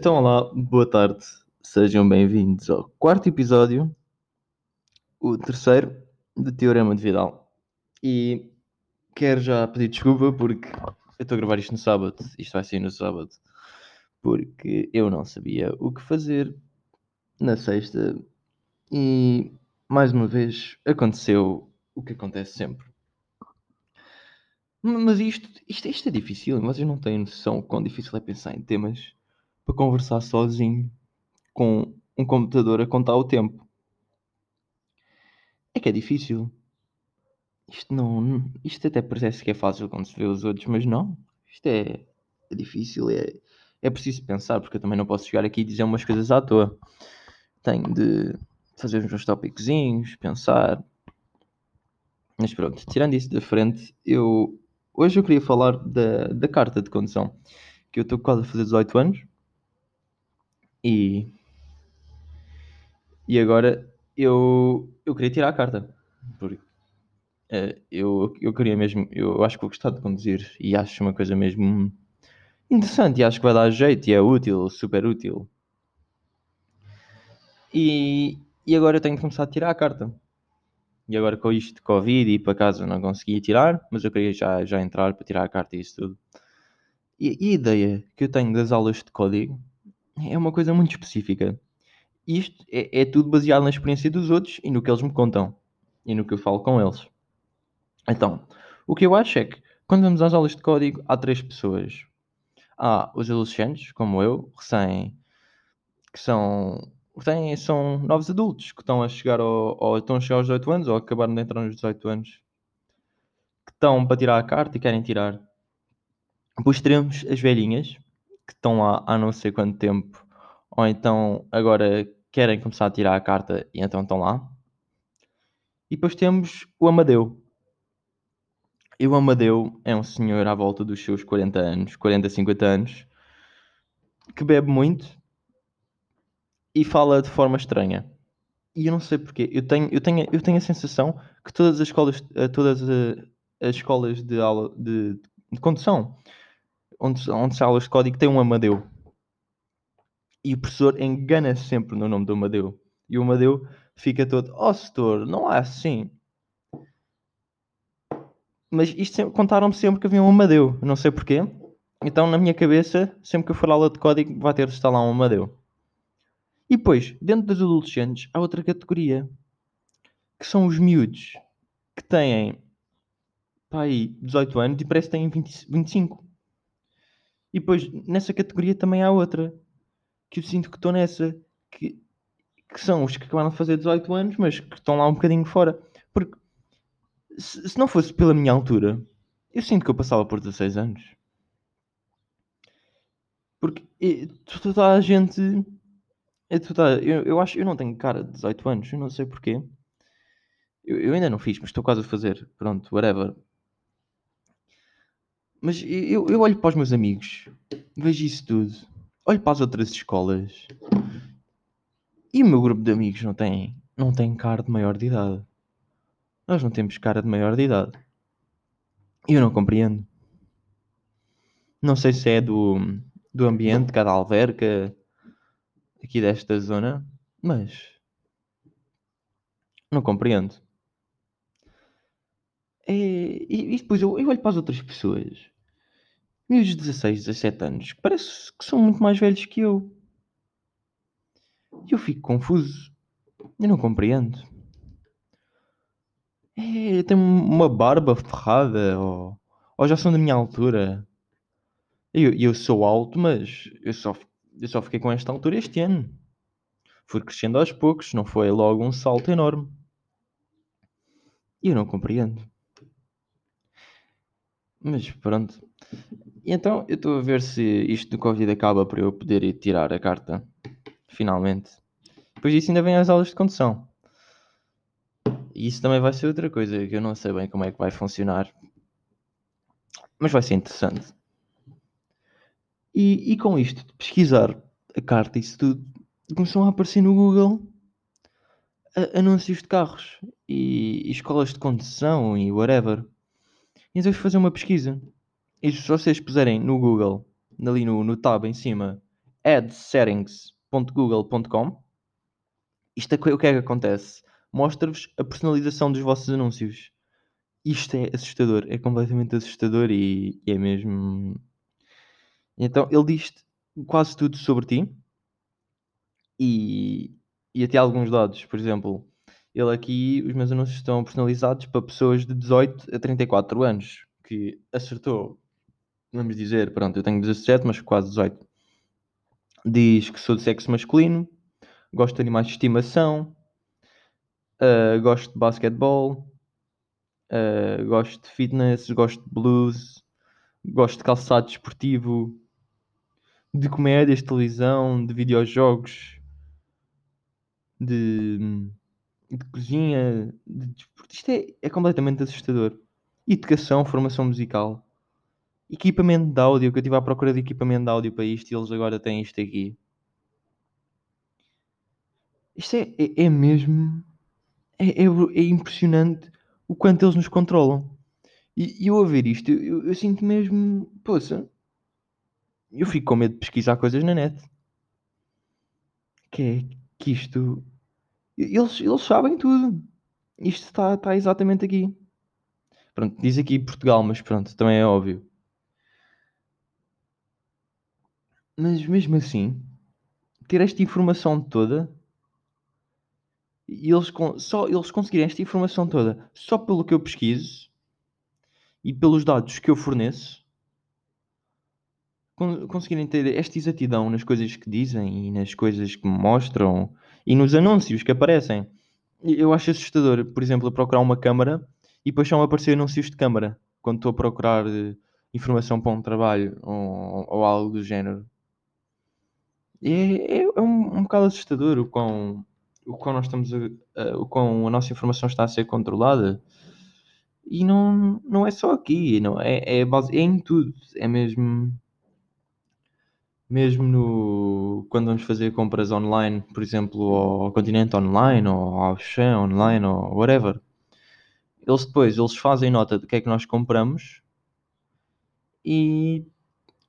Então, olá, boa tarde, sejam bem-vindos ao quarto episódio, o terceiro do Teorema de Vidal. E quero já pedir desculpa porque eu estou a gravar isto no sábado, isto vai sair no sábado, porque eu não sabia o que fazer na sexta e mais uma vez aconteceu o que acontece sempre. Mas isto, isto, isto é difícil, vocês não têm noção quão difícil é pensar em temas para conversar sozinho com um computador a contar o tempo. É que é difícil. Isto não. Isto até parece que é fácil quando se vê os outros, mas não. Isto é, é difícil, é, é preciso pensar, porque eu também não posso chegar aqui e dizer umas coisas à toa. Tenho de fazer os meus tópicozinhos, pensar. Mas pronto, tirando isso da frente, eu hoje eu queria falar da, da carta de condução. Que eu estou quase a fazer 18 anos e, e agora eu, eu queria tirar a carta. Porque uh, eu, eu queria mesmo, eu acho que vou gostar de conduzir e acho uma coisa mesmo interessante e acho que vai dar jeito e é útil, super útil. E, e agora eu tenho que começar a tirar a carta. E agora com isto de Covid e para casa não conseguia tirar, mas eu queria já, já entrar para tirar a carta e isso tudo. E, e a ideia que eu tenho das aulas de código é uma coisa muito específica. Isto é, é tudo baseado na experiência dos outros e no que eles me contam e no que eu falo com eles. Então, o que eu acho é que quando vamos às aulas de código, há três pessoas. Há os adolescentes, como eu, recém, que são, têm, são novos adultos, que estão a chegar ao, ou estão a chegar aos 18 anos, ou acabaram de entrar nos 18 anos, que estão para tirar a carta e querem tirar. Depois teremos as velhinhas, que estão lá há não sei quanto tempo, ou então agora querem começar a tirar a carta e então estão lá. E depois temos o Amadeu. E o Amadeu é um senhor à volta dos seus 40 anos, 40, 50 anos, que bebe muito e fala de forma estranha. E eu não sei porquê. Eu tenho, eu tenho, eu tenho a sensação que todas as escolas, eh, todas eh, as escolas de aula de, de condução onde, onde se aulas de código tem um Amadeu. E o professor engana -se sempre no nome do Amadeu. E o Amadeu fica todo, oh setor, não é assim. Mas isto contaram-me sempre que havia um Amadeu, não sei porquê. Então na minha cabeça, sempre que eu for aula de código, vai ter de estar lá um Amadeu. E depois, dentro dos adolescentes, há outra categoria, que são os miúdos, que têm pá, aí, 18 anos e parece que têm 20, 25. E depois, nessa categoria também há outra, que eu sinto que estou nessa, que, que são os que acabaram de fazer 18 anos, mas que estão lá um bocadinho fora. Porque se, se não fosse pela minha altura, eu sinto que eu passava por 16 anos. Porque e, toda a gente. É, toda, eu, eu acho eu não tenho cara de 18 anos, eu não sei porquê. Eu, eu ainda não fiz, mas estou quase a fazer. Pronto, whatever. Mas eu, eu olho para os meus amigos, vejo isso tudo, olho para as outras escolas e o meu grupo de amigos não tem, não tem cara de maior de idade. Nós não temos cara de maior de idade. E eu não compreendo. Não sei se é do, do ambiente cada alverca aqui desta zona, mas não compreendo. É, e, e, depois eu, eu olho para as outras pessoas meus 16, 17 anos, parece que são muito mais velhos que eu. E eu fico confuso. Eu não compreendo. É, tenho uma barba ferrada, ou, ou já são da minha altura. Eu, eu sou alto, mas eu só, eu só fiquei com esta altura este ano. Fui crescendo aos poucos, não foi logo um salto enorme. E eu não compreendo. Mas pronto. E então eu estou a ver se isto do Covid acaba para eu poder ir tirar a carta. Finalmente. Depois disso ainda vem as aulas de condução. E isso também vai ser outra coisa que eu não sei bem como é que vai funcionar. Mas vai ser interessante. E, e com isto de pesquisar a carta e isso tudo, começam a aparecer no Google anúncios de carros e, e escolas de condução e whatever. Então fui fazer uma pesquisa. E se vocês puserem no Google, ali no, no tab em cima, adsettings.google.com. Isto é o que é que acontece? Mostra-vos a personalização dos vossos anúncios. Isto é assustador, é completamente assustador e, e é mesmo. Então ele diz quase tudo sobre ti e, e até alguns dados. Por exemplo, ele aqui, os meus anúncios estão personalizados para pessoas de 18 a 34 anos, que acertou, vamos dizer, pronto, eu tenho 17, mas quase 18. Diz que sou de sexo masculino, gosto de animais de estimação, uh, gosto de basquetebol, uh, gosto de fitness, gosto de blues, gosto de calçado desportivo, de comédias, de televisão, de videojogos, de, de cozinha, de. Isto é, é completamente assustador. Educação, formação musical, equipamento de áudio, que eu estive à procura de equipamento de áudio para isto e eles agora têm isto aqui. Isto é, é, é mesmo. É, é, é, impressionante o quanto eles nos controlam. E, eu a ver isto, eu, eu, sinto mesmo. Poxa. Eu fico com medo de pesquisar coisas na net. Que é que isto. Eles, eles sabem tudo. Isto está, está exatamente aqui. Pronto, diz aqui Portugal, mas pronto, também é óbvio. Mas mesmo assim, ter esta informação toda e eles, só eles conseguirem esta informação toda só pelo que eu pesquiso e pelos dados que eu forneço, conseguirem ter esta exatidão nas coisas que dizem e nas coisas que mostram e nos anúncios que aparecem. Eu acho assustador, por exemplo, eu procurar uma câmara e depois só aparecer anúncios de câmara quando estou a procurar eh, informação para um trabalho ou, ou algo do género. É, é, é um, um bocado assustador o quão, o quão nós estamos a, a, o quão a nossa informação está a ser controlada. E não, não é só aqui, não é, é, base, é em tudo. É mesmo mesmo no, quando vamos fazer compras online, por exemplo, ao Continente Online ou ao Chão Online ou whatever, eles depois eles fazem nota do que é que nós compramos e,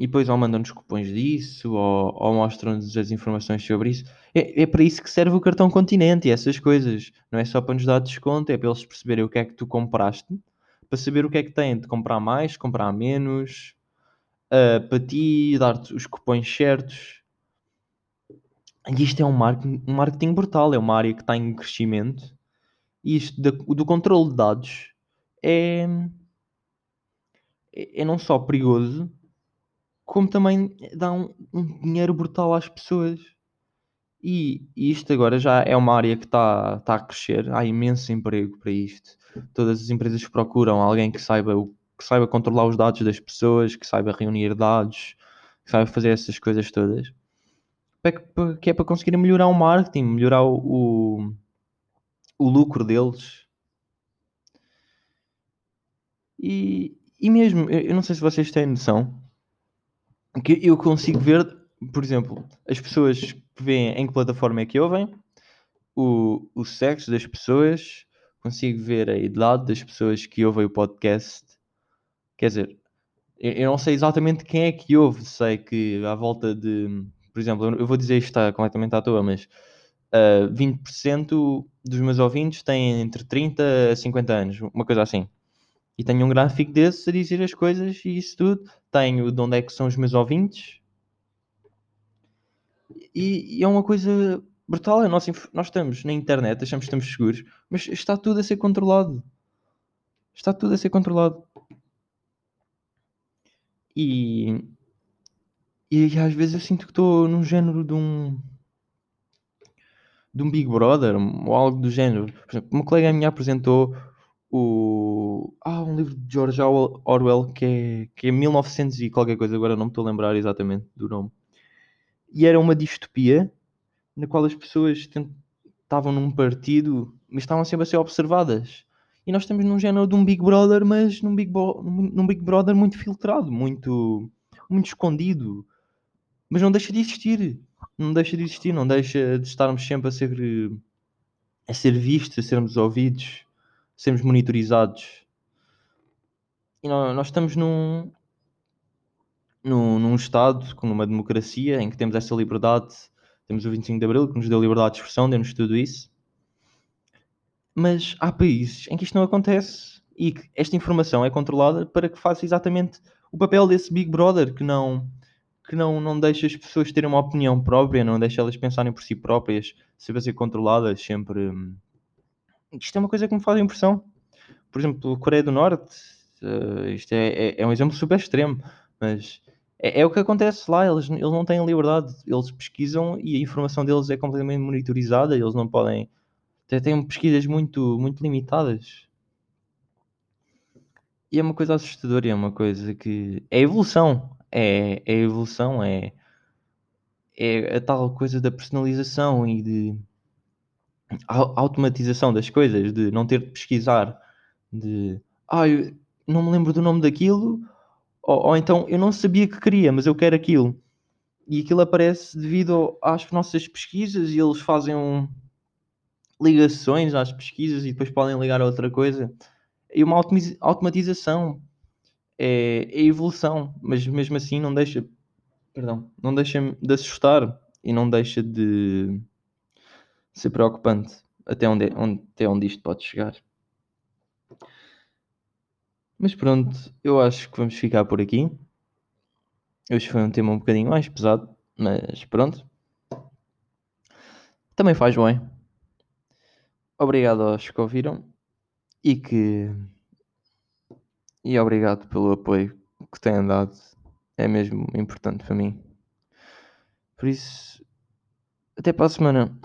e depois ou mandam-nos cupons disso ou, ou mostram-nos as informações sobre isso. É, é para isso que serve o cartão Continente e essas coisas. Não é só para nos dar desconto, é para eles perceberem o que é que tu compraste, para saber o que é que têm de comprar mais, comprar menos uh, para ti, dar-te os cupons certos. E isto é um marketing, um marketing brutal, é uma área que está em crescimento. E isto do controle de dados é, é, é não só perigoso, como também dá um, um dinheiro brutal às pessoas. E, e, isto agora já é uma área que está tá a crescer, há imenso emprego para isto. Todas as empresas procuram alguém que saiba que saiba controlar os dados das pessoas, que saiba reunir dados, que saiba fazer essas coisas todas. Que é para conseguirem melhorar o marketing, melhorar o, o, o lucro deles. E, e mesmo, eu não sei se vocês têm noção, que eu consigo ver, por exemplo, as pessoas que veem em que plataforma é que ouvem, o, o sexo das pessoas, consigo ver a idade das pessoas que ouvem o podcast, Quer dizer, eu não sei exatamente quem é que houve, sei que à volta de, por exemplo, eu vou dizer isto está completamente à toa, mas uh, ah, 20% dos meus ouvintes têm entre 30 a 50 anos, uma coisa assim. E tenho um gráfico desses a dizer as coisas e isso tudo. Tenho de onde é que são os meus ouvintes. E, e é uma coisa brutal. É nós, nós estamos na internet, achamos que estamos seguros, mas está tudo a ser controlado. Está tudo a ser controlado. E, e às vezes eu sinto que estou num género de um de um Big Brother ou algo do género. Por exemplo, uma colega minha apresentou o ah, um livro de George Orwell que é, que é 1900 e qualquer coisa, agora não me estou a lembrar exatamente do nome. E era uma distopia na qual as pessoas estavam num partido, mas estavam sempre a ser observadas. E nós estamos num género de um Big Brother, mas num Big, Bo num Big Brother muito filtrado, muito, muito escondido. Mas não deixa de existir. Não deixa de existir, não deixa de estarmos sempre a ser, a ser vistos, a sermos ouvidos, sermos monitorizados. E nós, nós estamos num, num, num Estado, com uma democracia, em que temos essa liberdade, temos o 25 de Abril, que nos deu liberdade de expressão, deu-nos tudo isso. Mas há países em que isto não acontece e que esta informação é controlada para que faça exatamente o papel desse Big Brother, que não, que não, não deixa as pessoas terem uma opinião própria, não deixa elas pensarem por si próprias, sempre a ser controladas, sempre. Isto é uma coisa que me faz impressão. Por exemplo, Coreia do Norte, eh, isto é, é, é um exemplo super extremo, mas é, é o que acontece lá, eles, eles não têm liberdade, eles pesquisam e a informação deles é completamente monitorizada, eles não podem. Têm pesquisas muito, muito limitadas. E é uma coisa assustadora, é uma coisa que. É evolução. É, é evolução, é, é a tal coisa da personalização e de au- automatização das coisas, de não ter de pesquisar, de ah, não me lembro do nome daquilo, ou, ou então eu não sabia que queria, mas eu quero aquilo. E aquilo aparece devido às nossas pesquisas e eles fazem um- ligações às pesquisas e depois podem ligar a outra coisa. E uma automatização é, é evolução, mas mesmo assim não deixa, perdão, não deixa de assustar e não deixa de ser preocupante até onde, onde, até onde isto pode chegar. Mas pronto, eu acho que vamos ficar por aqui. Hoje foi um tema um bocadinho mais pesado, mas pronto. Também faz bem. Obrigado aos que ouviram e que. E obrigado pelo apoio que têm dado. É mesmo importante para mim. Por isso, até para a semana.